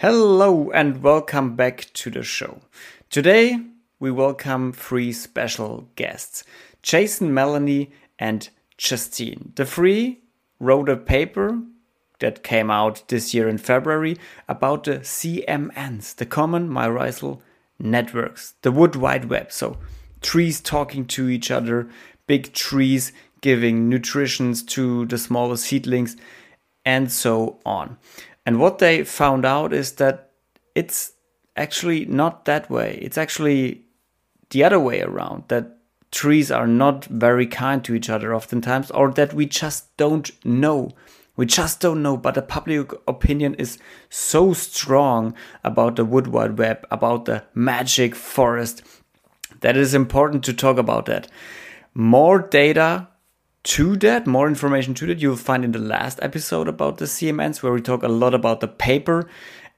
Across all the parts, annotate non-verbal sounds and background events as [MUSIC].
Hello and welcome back to the show. Today we welcome three special guests Jason, Melanie, and Justine. The three wrote a paper that came out this year in February about the CMNs, the Common Mycorrhizal Networks, the Wood Wide Web. So, trees talking to each other, big trees giving nutritions to the smaller seedlings, and so on. And what they found out is that it's actually not that way. It's actually the other way around that trees are not very kind to each other oftentimes, or that we just don't know. We just don't know, but the public opinion is so strong about the Wood Wide Web, about the magic forest, that it is important to talk about that. More data to that, more information to that, you'll find in the last episode about the CMNs, where we talk a lot about the paper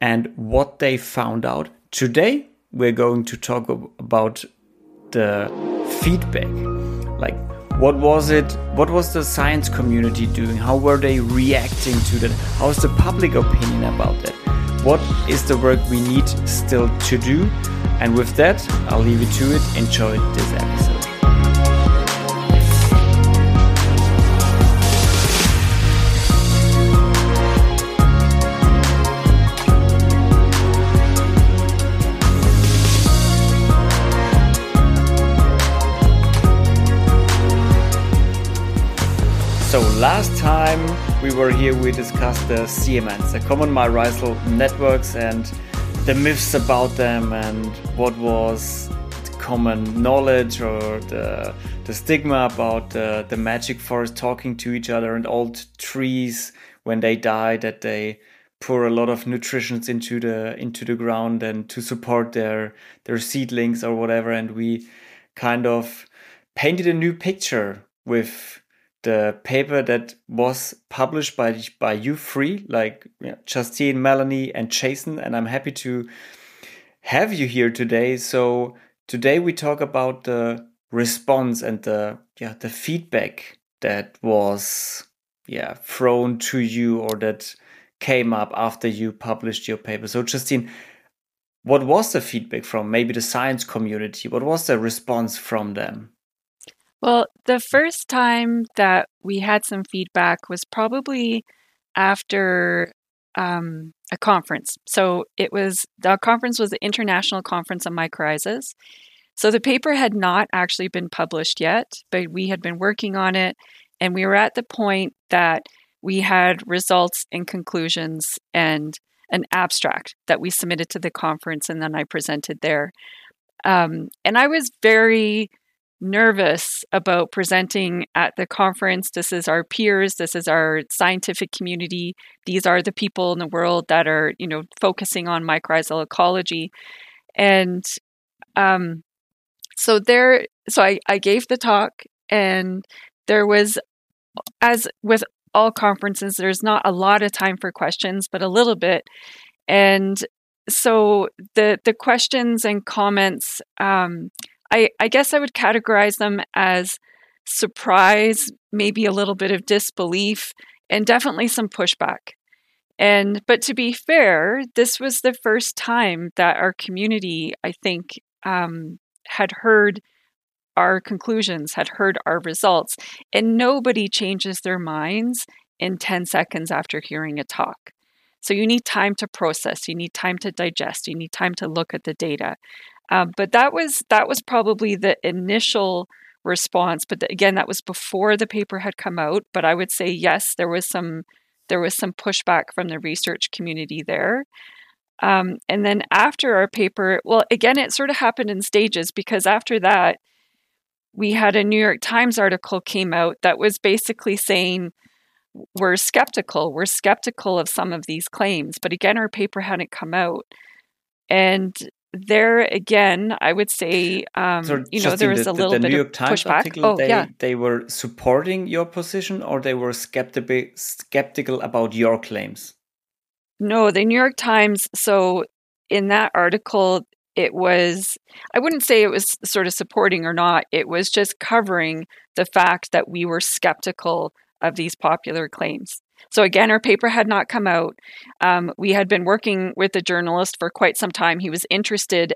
and what they found out. Today, we're going to talk about the feedback. Like, what was it? What was the science community doing? How were they reacting to that? How's the public opinion about that? What is the work we need still to do? And with that, I'll leave you to it. Enjoy this episode. So last time we were here, we discussed the CMNs, the Common Mycorrhizal Networks, and the myths about them, and what was common knowledge or the the stigma about the, the magic forest talking to each other and old trees when they die that they pour a lot of nutrients into the into the ground and to support their their seedlings or whatever. And we kind of painted a new picture with the paper that was published by by you three, like Justine, Melanie, and Jason, and I'm happy to have you here today. So today we talk about the response and the yeah the feedback that was yeah thrown to you or that came up after you published your paper. So Justine, what was the feedback from maybe the science community? What was the response from them? The first time that we had some feedback was probably after um, a conference. So it was the conference was the International Conference on Mycorrhizas. So the paper had not actually been published yet, but we had been working on it, and we were at the point that we had results and conclusions and an abstract that we submitted to the conference, and then I presented there. Um, and I was very nervous about presenting at the conference. This is our peers, this is our scientific community. These are the people in the world that are, you know, focusing on mycorrhizal ecology. And um, so there, so I, I gave the talk, and there was, as with all conferences, there's not a lot of time for questions, but a little bit. And so the the questions and comments um, I, I guess I would categorize them as surprise, maybe a little bit of disbelief, and definitely some pushback. And but to be fair, this was the first time that our community, I think, um, had heard our conclusions, had heard our results, and nobody changes their minds in 10 seconds after hearing a talk. So you need time to process, you need time to digest, you need time to look at the data. Um, but that was that was probably the initial response. But the, again, that was before the paper had come out. But I would say yes, there was some there was some pushback from the research community there. Um, and then after our paper, well, again, it sort of happened in stages because after that, we had a New York Times article came out that was basically saying we're skeptical. We're skeptical of some of these claims. But again, our paper hadn't come out. And there again, I would say, um, so you know, there was the, a little the, the bit New York of Times pushback. Article, oh, they, yeah. they were supporting your position, or they were skeptical skeptical about your claims. No, the New York Times. So in that article, it was I wouldn't say it was sort of supporting or not. It was just covering the fact that we were skeptical of these popular claims. So again, our paper had not come out. Um, we had been working with the journalist for quite some time. He was interested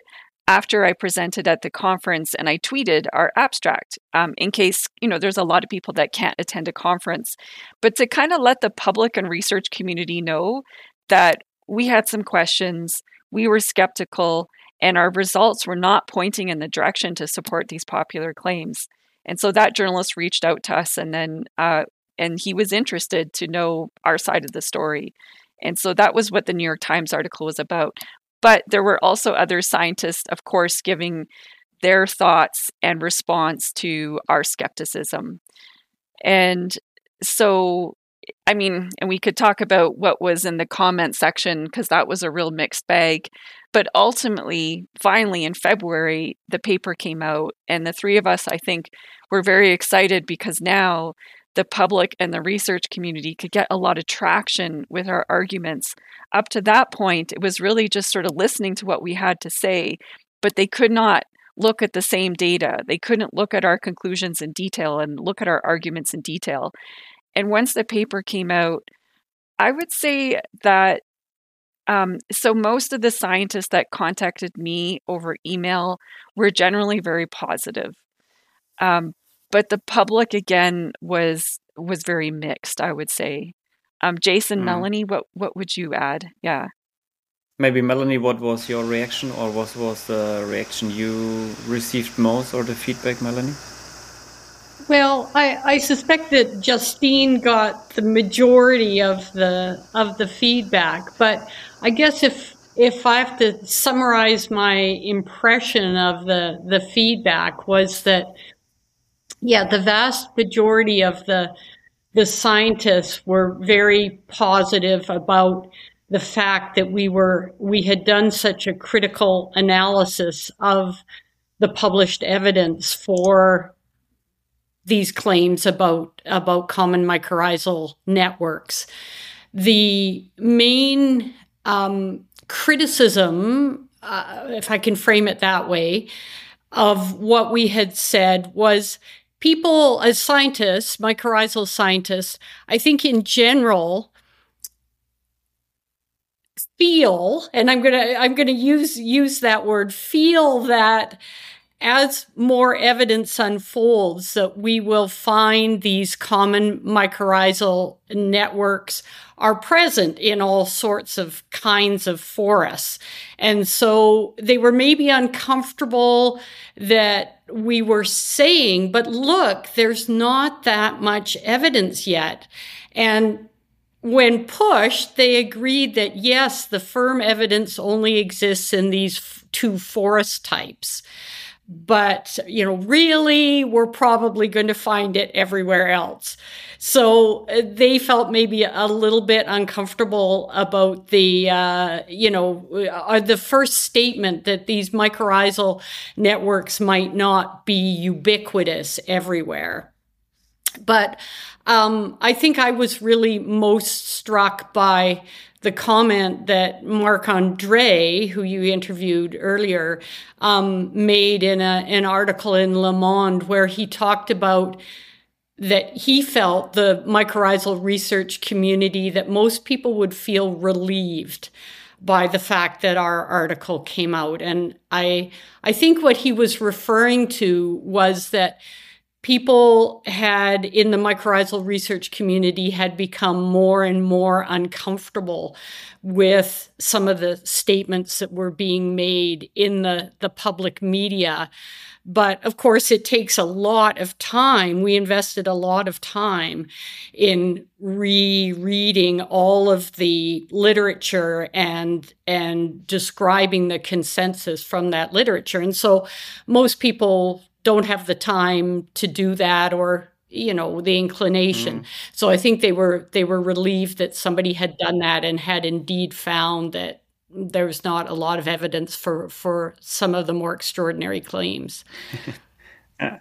after I presented at the conference and I tweeted our abstract um, in case, you know, there's a lot of people that can't attend a conference. But to kind of let the public and research community know that we had some questions, we were skeptical, and our results were not pointing in the direction to support these popular claims. And so that journalist reached out to us and then, uh, and he was interested to know our side of the story. And so that was what the New York Times article was about. But there were also other scientists, of course, giving their thoughts and response to our skepticism. And so, I mean, and we could talk about what was in the comment section because that was a real mixed bag. But ultimately, finally, in February, the paper came out, and the three of us, I think, were very excited because now the public and the research community could get a lot of traction with our arguments. Up to that point, it was really just sort of listening to what we had to say, but they could not look at the same data. They couldn't look at our conclusions in detail and look at our arguments in detail. And once the paper came out, I would say that um, so most of the scientists that contacted me over email were generally very positive. Um, but the public again was was very mixed i would say. Um, jason mm. melanie what what would you add? Yeah. Maybe melanie what was your reaction or what was the reaction you received most or the feedback melanie? Well I, I suspect that justine got the majority of the of the feedback but i guess if if i have to summarize my impression of the the feedback was that yeah, the vast majority of the the scientists were very positive about the fact that we were we had done such a critical analysis of the published evidence for these claims about about common mycorrhizal networks. The main um, criticism, uh, if I can frame it that way, of what we had said was people as scientists, mycorrhizal scientists, I think in general feel, and I'm gonna I'm gonna use use that word, feel that as more evidence unfolds that we will find these common mycorrhizal networks are present in all sorts of kinds of forests. And so they were maybe uncomfortable that we were saying, but look, there's not that much evidence yet. And when pushed, they agreed that yes, the firm evidence only exists in these two forest types but you know really we're probably going to find it everywhere else. So uh, they felt maybe a little bit uncomfortable about the uh, you know uh, the first statement that these mycorrhizal networks might not be ubiquitous everywhere. But um, i think i was really most struck by the comment that Marc Andre, who you interviewed earlier, um, made in a, an article in Le Monde where he talked about that he felt the mycorrhizal research community that most people would feel relieved by the fact that our article came out. And i i think what he was referring to was that people had in the mycorrhizal research community had become more and more uncomfortable with some of the statements that were being made in the, the public media. But of course, it takes a lot of time. We invested a lot of time in rereading all of the literature and and describing the consensus from that literature. And so most people don't have the time to do that or you know the inclination. Mm. so i think they were they were relieved that somebody had done that and had indeed found that there's not a lot of evidence for for some of the more extraordinary claims. [LAUGHS] Uh,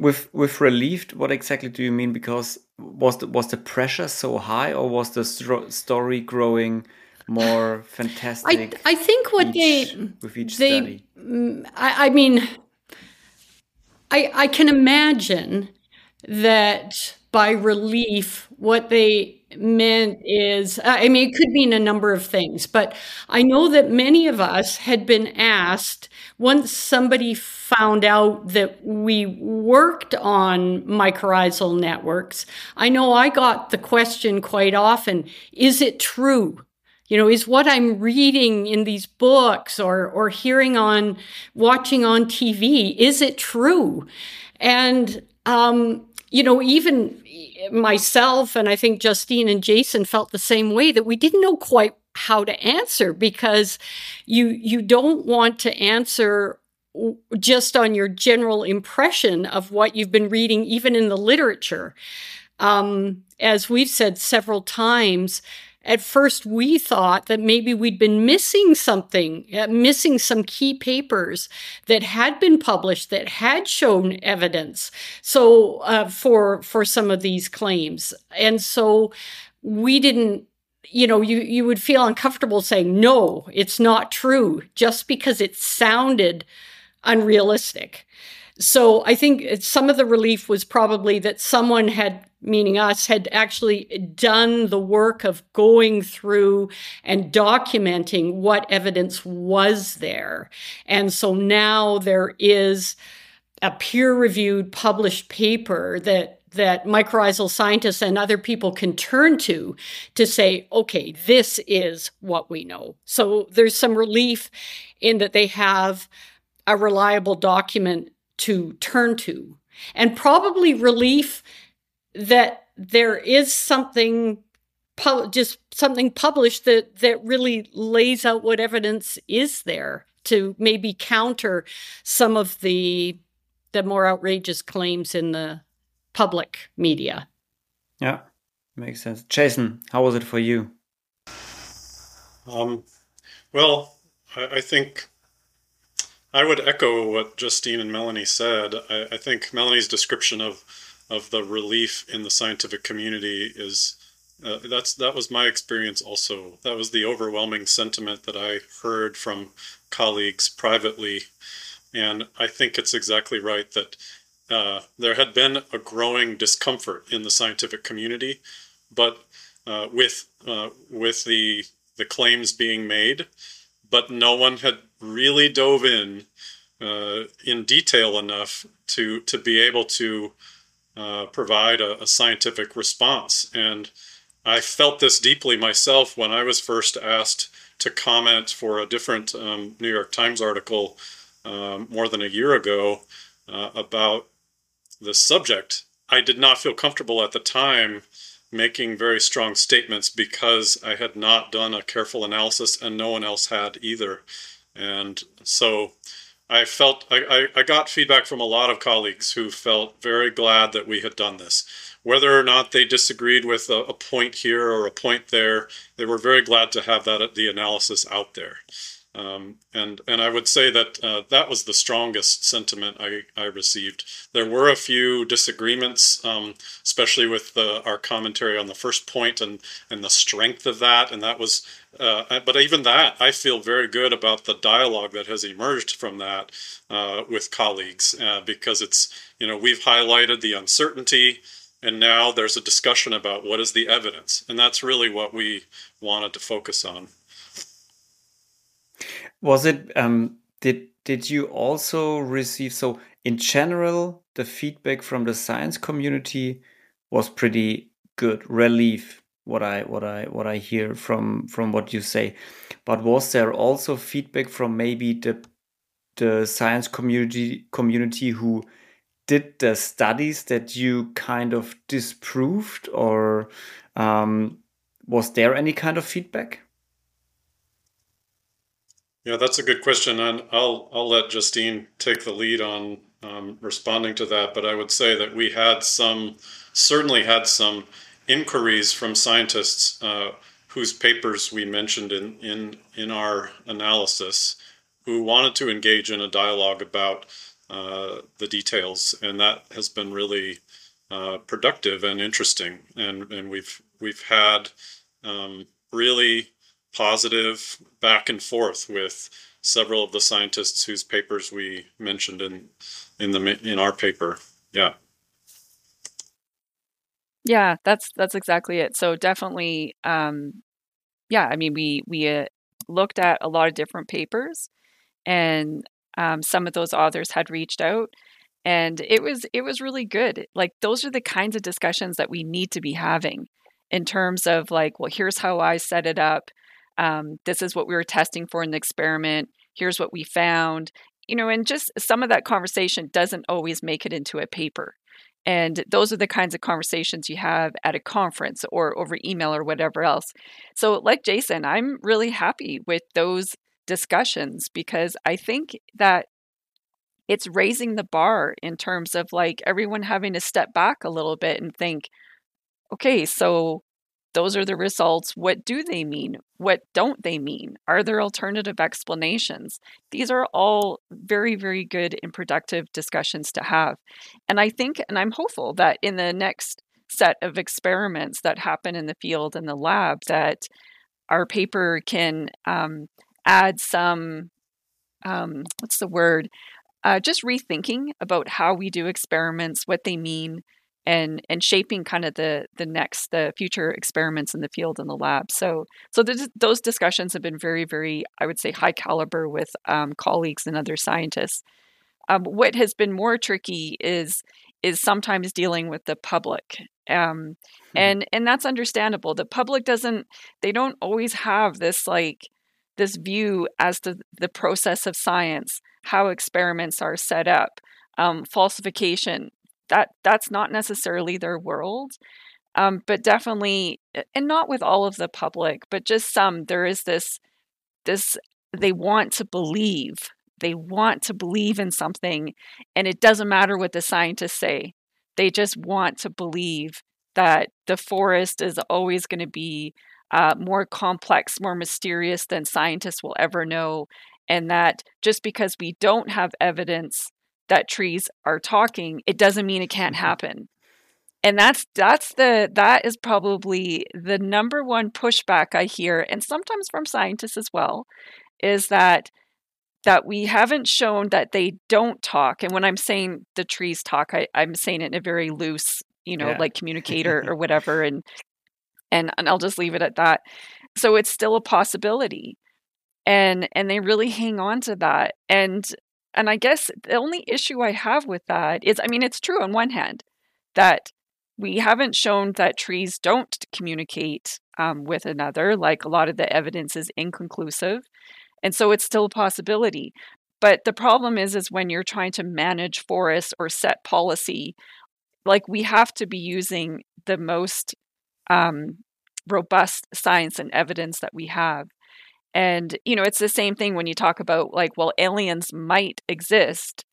with with relieved what exactly do you mean? Because was the, was the pressure so high or was the story growing more [SIGHS] fantastic i, I think what each, they with each they, study? I, I mean I, I can imagine that by relief, what they meant is, I mean, it could mean a number of things, but I know that many of us had been asked once somebody found out that we worked on mycorrhizal networks. I know I got the question quite often is it true? You know, is what I'm reading in these books or, or hearing on, watching on TV, is it true? And, um, you know, even myself and I think Justine and Jason felt the same way that we didn't know quite how to answer because you you don't want to answer just on your general impression of what you've been reading even in the literature um, as we've said several times at first we thought that maybe we'd been missing something, uh, missing some key papers that had been published that had shown evidence. So uh, for for some of these claims, and so we didn't. You know, you you would feel uncomfortable saying no, it's not true, just because it sounded unrealistic. So I think some of the relief was probably that someone had meaning us, had actually done the work of going through and documenting what evidence was there. And so now there is a peer reviewed published paper that that mycorrhizal scientists and other people can turn to to say, okay, this is what we know. So there's some relief in that they have a reliable document to turn to, and probably relief that there is something just something published that that really lays out what evidence is there to maybe counter some of the the more outrageous claims in the public media. Yeah, makes sense. Jason, how was it for you? Um, well, I, I think I would echo what Justine and Melanie said. I, I think Melanie's description of of the relief in the scientific community is uh, that's that was my experience also. That was the overwhelming sentiment that I heard from colleagues privately, and I think it's exactly right that uh, there had been a growing discomfort in the scientific community, but uh, with uh, with the the claims being made, but no one had really dove in uh, in detail enough to to be able to uh, provide a, a, scientific response. And I felt this deeply myself when I was first asked to comment for a different um, New York Times article um, more than a year ago uh, about the subject. I did not feel comfortable at the time making very strong statements because I had not done a careful analysis and no one else had either. And so I felt I, I, got feedback from a lot of colleagues who felt very glad that we had done this. Whether or not they disagreed with a, a point here or a point there, they were very glad to have that the analysis out there. Um, and and I would say that uh, that was the strongest sentiment I, I received. There were a few disagreements, um, especially with the, our commentary on the first point and and the strength of that. And that was, uh, but even that, I feel very good about the dialogue that has emerged from that uh, with colleagues uh, because it's you know we've highlighted the uncertainty. And now there's a discussion about what is the evidence. And that's really what we wanted to focus on. Was it um did did you also receive so in general the feedback from the science community was pretty good relief what I what I what I hear from from what you say. But was there also feedback from maybe the the science community community who did the studies that you kind of disproved or um, was there any kind of feedback yeah, that's a good question, and I'll I'll let Justine take the lead on um, responding to that. But I would say that we had some, certainly had some inquiries from scientists uh, whose papers we mentioned in in in our analysis, who wanted to engage in a dialogue about uh, the details, and that has been really uh, productive and interesting. And and we've we've had um, really positive back and forth with several of the scientists whose papers we mentioned in in the in our paper. Yeah. Yeah, that's that's exactly it. So definitely, um, yeah. I mean, we we uh, looked at a lot of different papers, and um, some of those authors had reached out, and it was it was really good. Like those are the kinds of discussions that we need to be having in terms of like, well, here's how I set it up. Um, this is what we were testing for in the experiment. Here's what we found. You know, and just some of that conversation doesn't always make it into a paper. And those are the kinds of conversations you have at a conference or over email or whatever else. So, like Jason, I'm really happy with those discussions because I think that it's raising the bar in terms of like everyone having to step back a little bit and think, okay, so those are the results. What do they mean? What don't they mean? Are there alternative explanations? These are all very, very good and productive discussions to have. And I think, and I'm hopeful that in the next set of experiments that happen in the field and the lab, that our paper can um, add some, um, what's the word? Uh, just rethinking about how we do experiments, what they mean, and and shaping kind of the the next the future experiments in the field in the lab. So so those discussions have been very very i would say high caliber with um, colleagues and other scientists. Um, what has been more tricky is is sometimes dealing with the public um, mm-hmm. and and that's understandable. The public doesn't they don't always have this like this view as to the process of science how experiments are set up um, falsification that that's not necessarily their world um, but definitely and not with all of the public but just some there is this this they want to believe they want to believe in something and it doesn't matter what the scientists say they just want to believe that the forest is always going to be uh, more complex more mysterious than scientists will ever know and that just because we don't have evidence that trees are talking, it doesn't mean it can't mm-hmm. happen. And that's that's the that is probably the number one pushback I hear, and sometimes from scientists as well, is that that we haven't shown that they don't talk. And when I'm saying the trees talk, I, I'm saying it in a very loose, you know, yeah. like communicator or [LAUGHS] whatever. And and and I'll just leave it at that. So it's still a possibility. And and they really hang on to that. And and I guess the only issue I have with that is I mean, it's true on one hand that we haven't shown that trees don't communicate um, with another, like a lot of the evidence is inconclusive. And so it's still a possibility. But the problem is, is when you're trying to manage forests or set policy, like we have to be using the most um, robust science and evidence that we have. And, you know, it's the same thing when you talk about like, well, aliens might exist,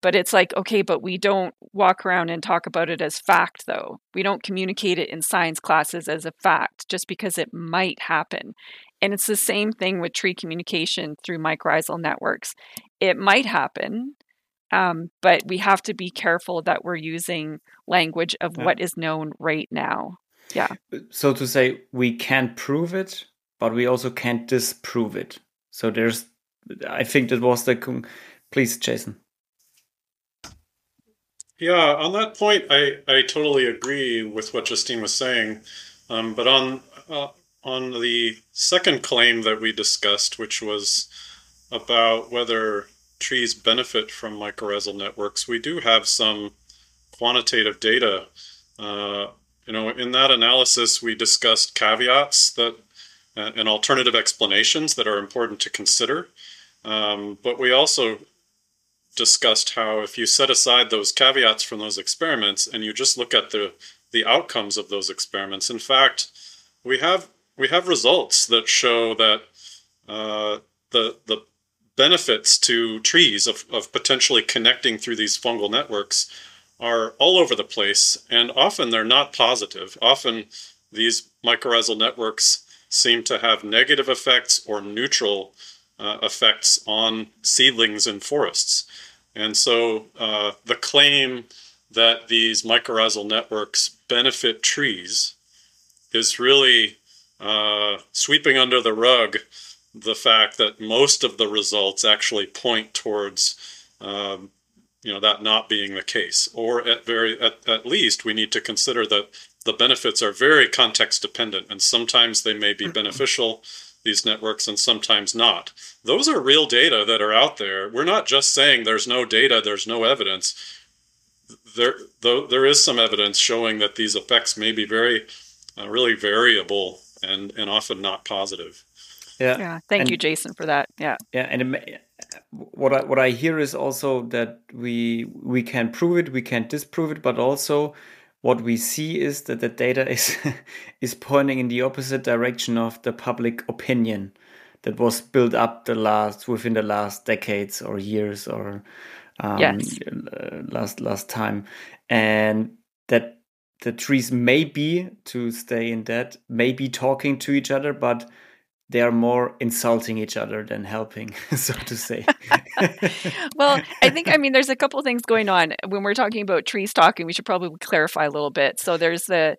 but it's like, okay, but we don't walk around and talk about it as fact, though. We don't communicate it in science classes as a fact just because it might happen. And it's the same thing with tree communication through mycorrhizal networks. It might happen, um, but we have to be careful that we're using language of yeah. what is known right now. Yeah. So to say, we can't prove it, but we also can't disprove it. So there's, I think that was the, please, Jason. Yeah, on that point, I, I totally agree with what Justine was saying. Um, but on uh, on the second claim that we discussed, which was about whether trees benefit from mycorrhizal networks, we do have some quantitative data. Uh, you know, in that analysis, we discussed caveats that and alternative explanations that are important to consider. Um, but we also discussed how if you set aside those caveats from those experiments and you just look at the the outcomes of those experiments, in fact, we have we have results that show that uh, the the benefits to trees of, of potentially connecting through these fungal networks are all over the place, and often they're not positive. Often these mycorrhizal networks seem to have negative effects or neutral uh, effects on seedlings in forests. And so uh, the claim that these mycorrhizal networks benefit trees is really uh, sweeping under the rug the fact that most of the results actually point towards um, you know that not being the case or at very at, at least we need to consider that the benefits are very context dependent, and sometimes they may be mm-hmm. beneficial, these networks, and sometimes not. Those are real data that are out there. We're not just saying there's no data, there's no evidence. There, though, there is some evidence showing that these effects may be very, uh, really variable and, and often not positive. Yeah. Yeah. Thank and, you, Jason, for that. Yeah. Yeah, and it, what I what I hear is also that we we can prove it, we can disprove it, but also what we see is that the data is [LAUGHS] is pointing in the opposite direction of the public opinion that was built up the last within the last decades or years or um, yes. Uh, last last time, and that the trees may be to stay in that may be talking to each other, but they are more insulting each other than helping, [LAUGHS] so to say. [LAUGHS] well, I think, I mean, there's a couple things going on. When we're talking about trees talking, we should probably clarify a little bit. So there's the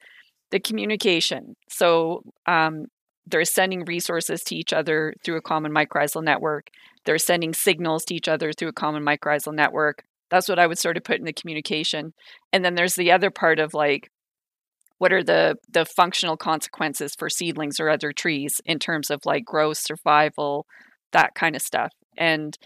the communication. So um, they're sending resources to each other through a common mycorrhizal network. They're sending signals to each other through a common mycorrhizal network. That's what I would sort of put in the communication. And then there's the other part of like what are the the functional consequences for seedlings or other trees in terms of like growth survival that kind of stuff? And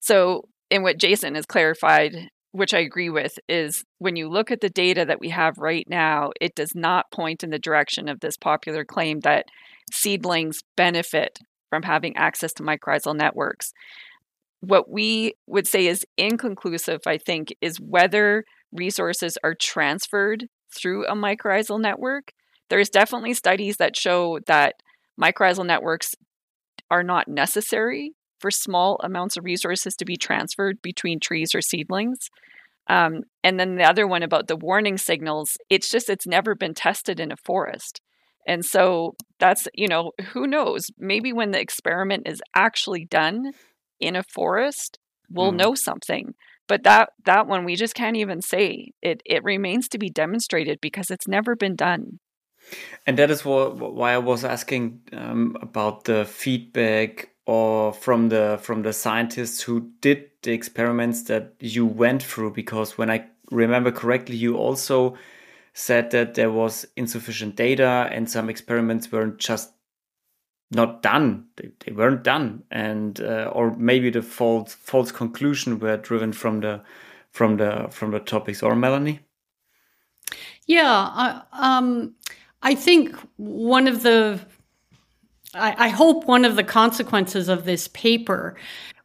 so in what jason has clarified which i agree with is when you look at the data that we have right now it does not point in the direction of this popular claim that seedlings benefit from having access to mycorrhizal networks. What we would say is inconclusive i think is whether resources are transferred through a mycorrhizal network. There's definitely studies that show that mycorrhizal networks are not necessary for small amounts of resources to be transferred between trees or seedlings. Um, and then the other one about the warning signals, it's just it's never been tested in a forest. And so that's, you know, who knows? Maybe when the experiment is actually done in a forest, we'll mm. know something but that that one we just can't even say. It it remains to be demonstrated because it's never been done. And that is what, why i was asking um, about the feedback or from the from the scientists who did the experiments that you went through because when i remember correctly you also said that there was insufficient data and some experiments weren't just not done. They, they weren't done, and uh, or maybe the false false conclusion were driven from the from the from the topics. Or Melanie. Yeah, I, um, I think one of the I, I, hope one of the consequences of this paper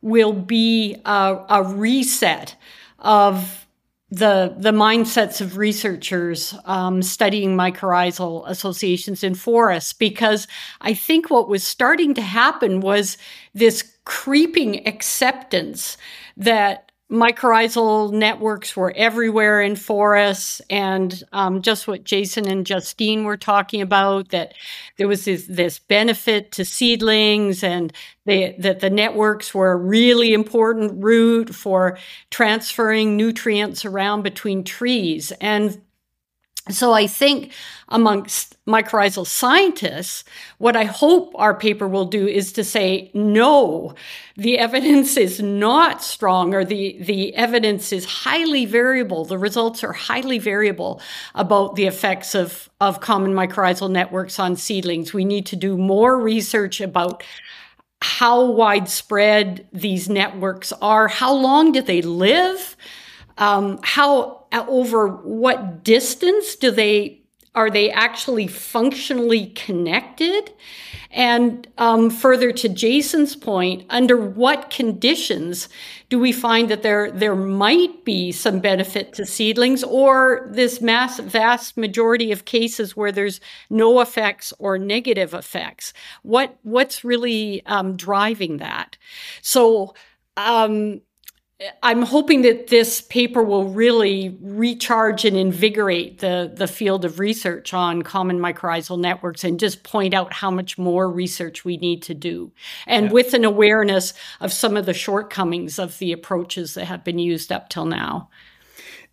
will be a, a reset of the the mindsets of researchers um, studying mycorrhizal associations in forests because I think what was starting to happen was this creeping acceptance that mycorrhizal networks were everywhere in forests and um, just what jason and justine were talking about that there was this, this benefit to seedlings and they, that the networks were a really important route for transferring nutrients around between trees. And so I think amongst mycorrhizal scientists, what I hope our paper will do is to say, no, the evidence is not strong or the, the evidence is highly variable. The results are highly variable about the effects of, of common mycorrhizal networks on seedlings. We need to do more research about how widespread these networks are. How long do they live? Um, how uh, over what distance do they are they actually functionally connected? And um, further to Jason's point, under what conditions do we find that there there might be some benefit to seedlings, or this mass vast majority of cases where there's no effects or negative effects? What what's really um, driving that? So. Um, I'm hoping that this paper will really recharge and invigorate the, the field of research on common mycorrhizal networks and just point out how much more research we need to do. And yeah. with an awareness of some of the shortcomings of the approaches that have been used up till now.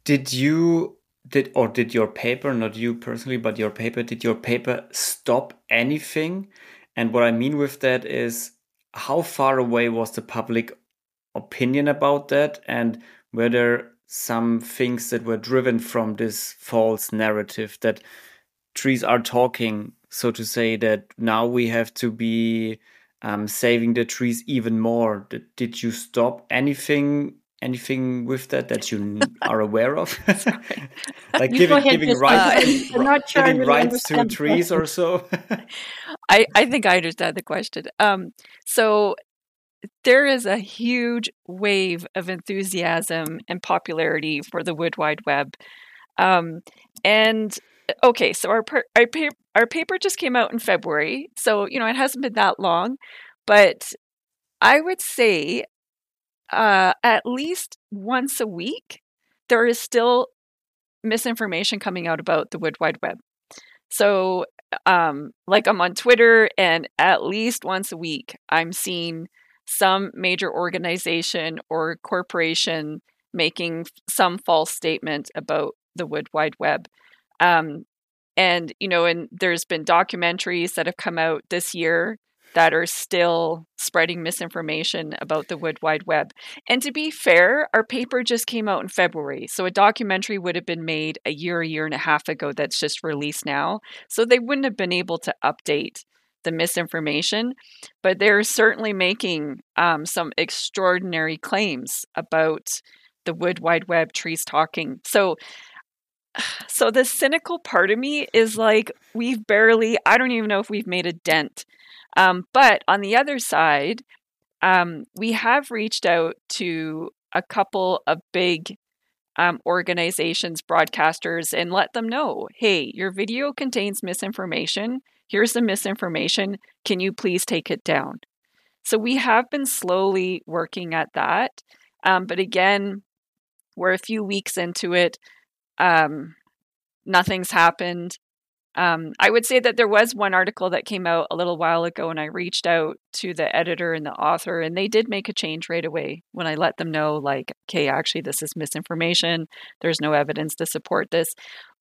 Did you did or did your paper, not you personally, but your paper, did your paper stop anything? And what I mean with that is how far away was the public opinion about that and were there some things that were driven from this false narrative that trees are talking, so to say, that now we have to be um, saving the trees even more. Did, did you stop anything anything with that that you are aware of? [LAUGHS] [LAUGHS] like You giving, giving rights, not sure giving really rights to trees or so? [LAUGHS] I, I think I understand the question. Um, so there is a huge wave of enthusiasm and popularity for the Wood Wide Web. Um, and okay, so our, our, our paper just came out in February. So, you know, it hasn't been that long. But I would say uh, at least once a week, there is still misinformation coming out about the Wood Wide Web. So, um, like I'm on Twitter, and at least once a week, I'm seeing some major organization or corporation making some false statement about the Wood Wide Web. Um, and, you know, and there's been documentaries that have come out this year that are still spreading misinformation about the Wood Wide Web. And to be fair, our paper just came out in February. So a documentary would have been made a year, a year and a half ago that's just released now. So they wouldn't have been able to update the misinformation. But they're certainly making um, some extraordinary claims about the Wood Wide Web trees talking. So [SIGHS] so the cynical part of me is like we've barely i don't even know if we've made a dent um, but on the other side um, we have reached out to a couple of big um, organizations broadcasters and let them know hey your video contains misinformation here's the misinformation. Can you please take it down? So we have been slowly working at that um, but again we're a few weeks into it. Um, nothing's happened. Um, I would say that there was one article that came out a little while ago, and I reached out to the editor and the author, and they did make a change right away when I let them know, like, okay, actually, this is misinformation. There's no evidence to support this.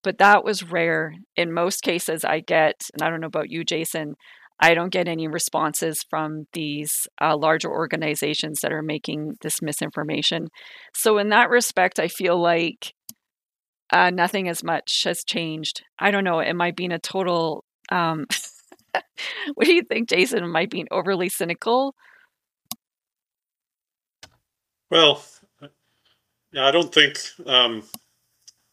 But that was rare. In most cases, I get, and I don't know about you, Jason, I don't get any responses from these uh, larger organizations that are making this misinformation. So, in that respect, I feel like uh, nothing as much has changed. I don't know. Am I being a total? Um, [LAUGHS] what do you think, Jason? Am I being overly cynical? Well, yeah, I don't think um,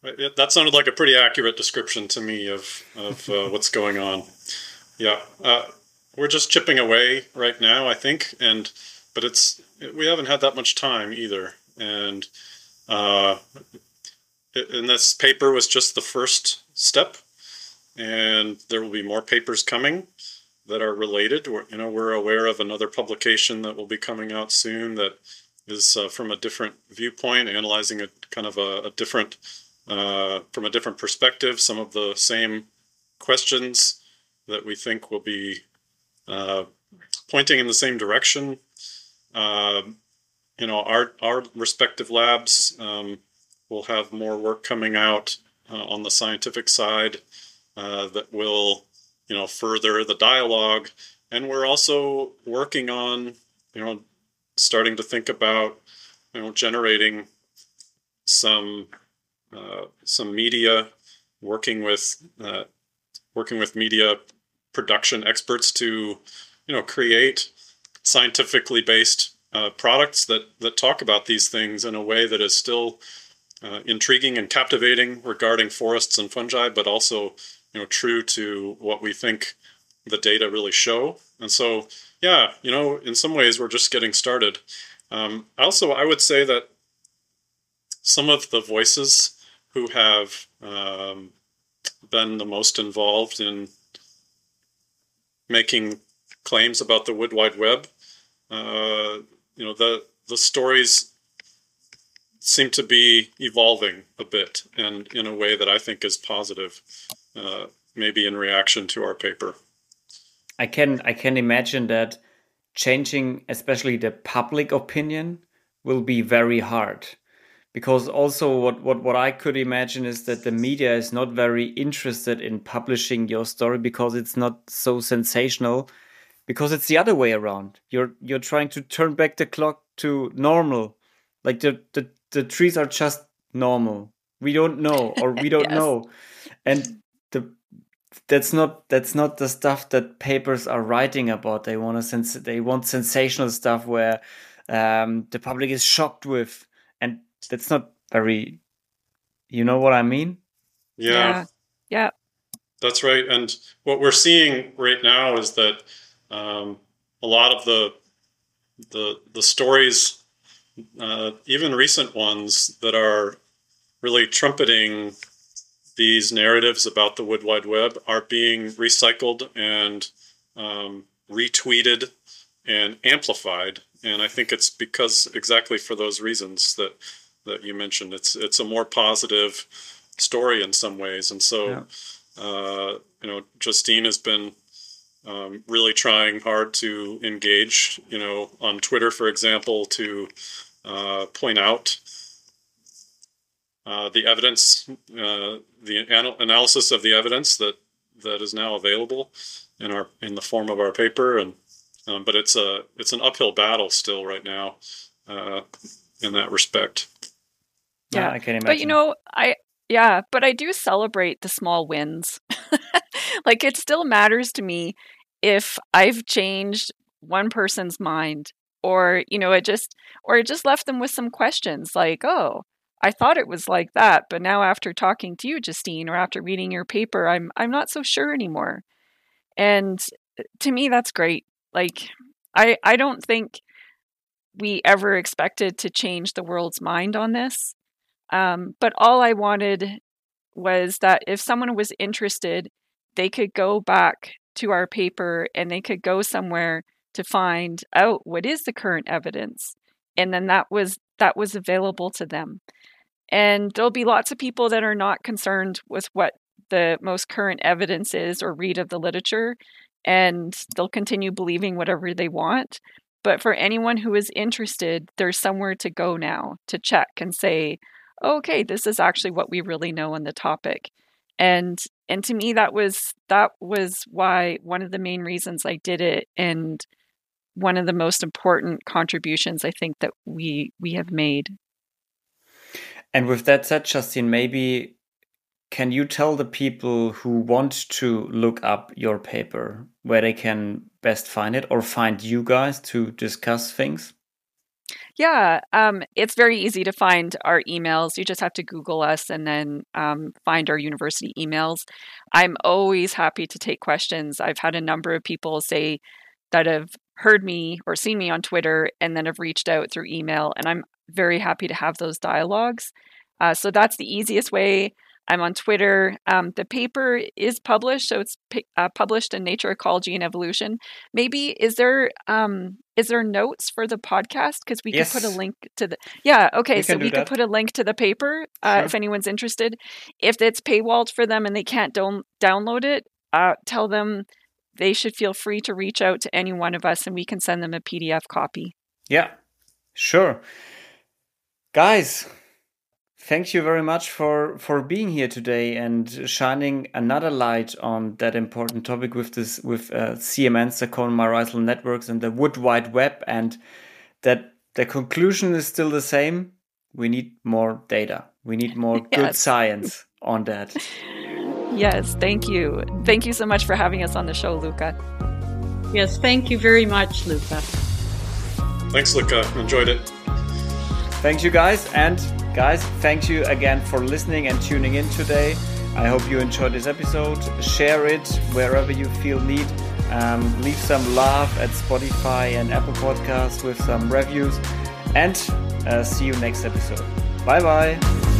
that sounded like a pretty accurate description to me of of uh, [LAUGHS] what's going on. Yeah, uh, we're just chipping away right now, I think, and but it's we haven't had that much time either, and uh, and this paper was just the first step, and there will be more papers coming that are related. We're, you know, we're aware of another publication that will be coming out soon that is uh, from a different viewpoint, analyzing a kind of a, a different uh, from a different perspective. Some of the same questions that we think will be uh, pointing in the same direction. Uh, you know, our our respective labs um, will have more work coming out uh, on the scientific side uh, that will, you know, further the dialogue. And we're also working on, you know, starting to think about, you know, generating some uh, some media, working with uh, working with media production experts to, you know, create scientifically based uh, products that that talk about these things in a way that is still uh, intriguing and captivating regarding forests and fungi, but also you know true to what we think the data really show. And so, yeah, you know, in some ways we're just getting started. Um, also, I would say that some of the voices who have um, been the most involved in making claims about the Wood Wide Web, uh, you know, the the stories seem to be evolving a bit and in a way that I think is positive, uh, maybe in reaction to our paper. I can I can imagine that changing especially the public opinion will be very hard because also what, what, what I could imagine is that the media is not very interested in publishing your story because it's not so sensational because it's the other way around. You're you're trying to turn back the clock to normal. Like the, the, the trees are just normal. We don't know or we [LAUGHS] don't Yes. know. And the that's not that's not the stuff that papers are writing about. They want a sens- they want sensational stuff where um, the public is shocked with, and that's not very. You know what I mean? Yeah. Yeah. Yeah. That's right. And what we're seeing right now is that um, a lot of the the the stories, uh, even recent ones that are really trumpeting these narratives about the Wood Wide Web, are being recycled and um, retweeted and amplified. And I think it's because exactly for those reasons that that you mentioned. It's it's a more positive story in some ways, and so. Yeah. Uh, you know, Justine has been um, really trying hard to engage, you know, on Twitter, for example, to uh, point out uh, the evidence, uh, the anal- analysis of the evidence that that is now available in our in the form of our paper, and um, but it's a it's an uphill battle still right now uh, in that respect. Yeah. I can imagine. But you know, I yeah, but I do celebrate the small wins. [LAUGHS] like it still matters to me if I've changed one person's mind or you know it just or it just left them with some questions like, "Oh, I thought it was like that, but now after talking to you, Justine, or after reading your paper, I'm I'm not so sure anymore." And uh, to me that's great. Like I I don't think we ever expected to change the world's mind on this. Um, but all I wanted was that if someone was interested, they could go back to our paper and they could go somewhere to find out what is the current evidence, and then that was that was available to them. And there'll be lots of people that are not concerned with what the most current evidence is or read of the literature, and they'll continue believing whatever they want. But for anyone who is interested, there's somewhere to go now to check and say, okay, this is actually what we really know on the topic. And and to me that was that was why one of the main reasons I did it and one of the most important contributions I think that we we have made. And with that said, Justine, maybe can you tell the people who want to look up your paper where they can best find it or find you guys to discuss things? Yeah, um, it's very easy to find our emails. You just have to Google us and then um, find our university emails. I'm always happy to take questions. I've had a number of people say that have heard me or seen me on Twitter and then have reached out through email, and I'm very happy to have those dialogues. Uh, so that's the easiest way. I'm on Twitter. Um, the paper is published, so it's uh, published in Nature, Ecology, and Evolution. Maybe is there um, is there notes for the podcast because we yes. could put a link to the yeah okay we so we that. could put a link to the paper uh, sure. if anyone's interested. If it's paywalled for them and they can't don- download it, uh, tell them they should feel free to reach out to any one of us and we can send them a PDF copy. Yeah, sure, guys thank you very much for for being here today and shining another light on that important topic with this with uh, CMNs, the common mycorrhizal networks, and the Wood Wide Web, and that the conclusion is still the same. We need more data. We need more [LAUGHS] Yes. good science on that. Yes, thank you. Thank you so much for having us on the show, Luca. Yes, thank you very much, Luca. Thanks, Luca. Enjoyed it. Thank you, guys, and guys, thank you again for listening and tuning in today. I hope you enjoyed this episode. Share it wherever you feel need. Um, leave some love at Spotify and Apple Podcasts with some reviews, and uh, see you next episode. Bye bye.